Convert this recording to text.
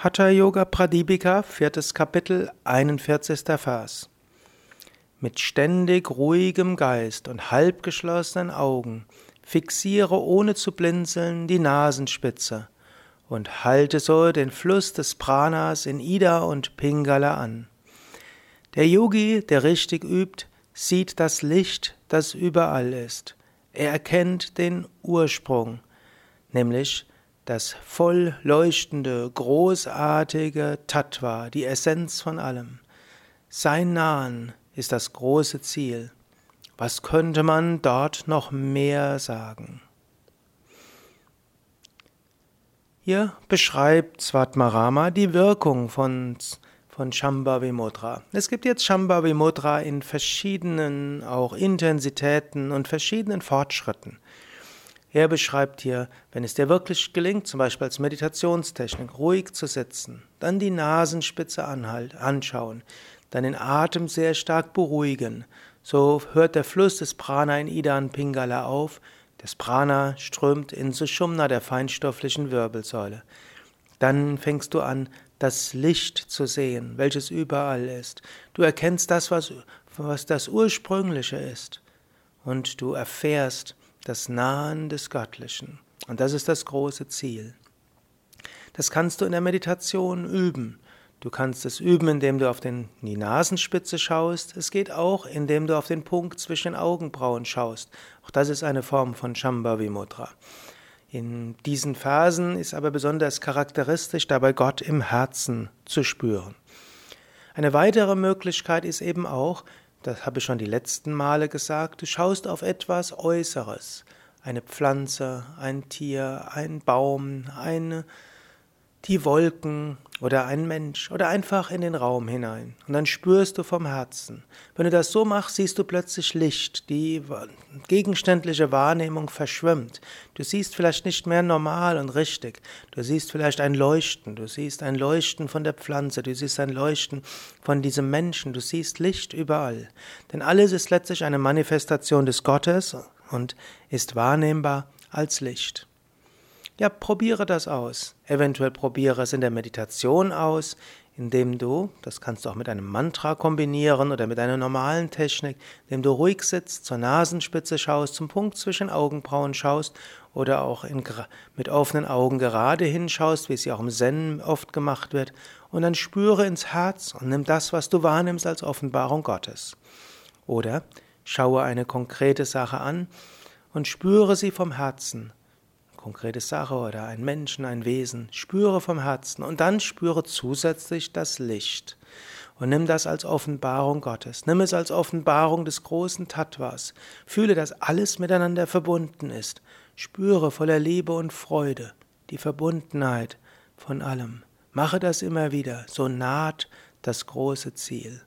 Hatha Yoga Pradipika, viertes Kapitel, 41. Vers. Mit ständig ruhigem Geist und halbgeschlossenen Augen fixiere ohne zu blinzeln die Nasenspitze und halte so den Fluss des Pranas in Ida und Pingala an. Der Yogi, der richtig übt, sieht das Licht, das überall ist. Er erkennt den Ursprung, nämlich das voll leuchtende, großartige Tattva, die Essenz von allem. Sein Nahen ist das große Ziel. Was könnte man dort noch mehr sagen? Hier beschreibt Svatmarama die Wirkung von, von Shambhavi Mudra. Es gibt jetzt Shambhavi Mudra in verschiedenen auch Intensitäten und verschiedenen Fortschritten. Er beschreibt hier, wenn es dir wirklich gelingt, zum Beispiel als Meditationstechnik, ruhig zu sitzen, dann die Nasenspitze anhalt, anschauen, dann den Atem sehr stark beruhigen. So hört der Fluss des Prana in Ida und Pingala auf, das Prana strömt in Sushumna, der feinstofflichen Wirbelsäule. Dann fängst du an, das Licht zu sehen, welches überall ist. Du erkennst das, was, was das Ursprüngliche ist. Und du erfährst, das Nahen des Göttlichen. Und das ist das große Ziel. Das kannst du in der Meditation üben. Du kannst es üben, indem du auf den, die Nasenspitze schaust. Es geht auch, indem du auf den Punkt zwischen den Augenbrauen schaust. Auch das ist eine Form von Shambhavi Mudra. In diesen Phasen ist aber besonders charakteristisch, dabei Gott im Herzen zu spüren. Eine weitere Möglichkeit ist eben auch, das habe ich schon die letzten Male gesagt, du schaust auf etwas Äußeres, eine Pflanze, ein Tier, ein Baum, eine, die Wolken oder ein Mensch oder einfach in den Raum hinein. Und dann spürst du vom Herzen. Wenn du das so machst, siehst du plötzlich Licht. Die gegenständliche Wahrnehmung verschwimmt. Du siehst vielleicht nicht mehr normal und richtig. Du siehst vielleicht ein Leuchten. Du siehst ein Leuchten von der Pflanze. Du siehst ein Leuchten von diesem Menschen. Du siehst Licht überall. Denn alles ist letztlich eine Manifestation des Gottes und ist wahrnehmbar als Licht. Ja, probiere das aus. Eventuell probiere es in der Meditation aus, indem du, das kannst du auch mit einem Mantra kombinieren oder mit einer normalen Technik, indem du ruhig sitzt, zur Nasenspitze schaust, zum Punkt zwischen Augenbrauen schaust oder auch in, mit offenen Augen gerade hinschaust, wie es ja auch im Zen oft gemacht wird, und dann spüre ins Herz und nimm das, was du wahrnimmst, als Offenbarung Gottes. Oder schaue eine konkrete Sache an und spüre sie vom Herzen konkrete Sache oder ein Menschen, ein Wesen, spüre vom Herzen und dann spüre zusätzlich das Licht. Und nimm das als Offenbarung Gottes. Nimm es als Offenbarung des großen Tattvas. Fühle, dass alles miteinander verbunden ist. Spüre voller Liebe und Freude die Verbundenheit von allem. Mache das immer wieder, so naht das große Ziel.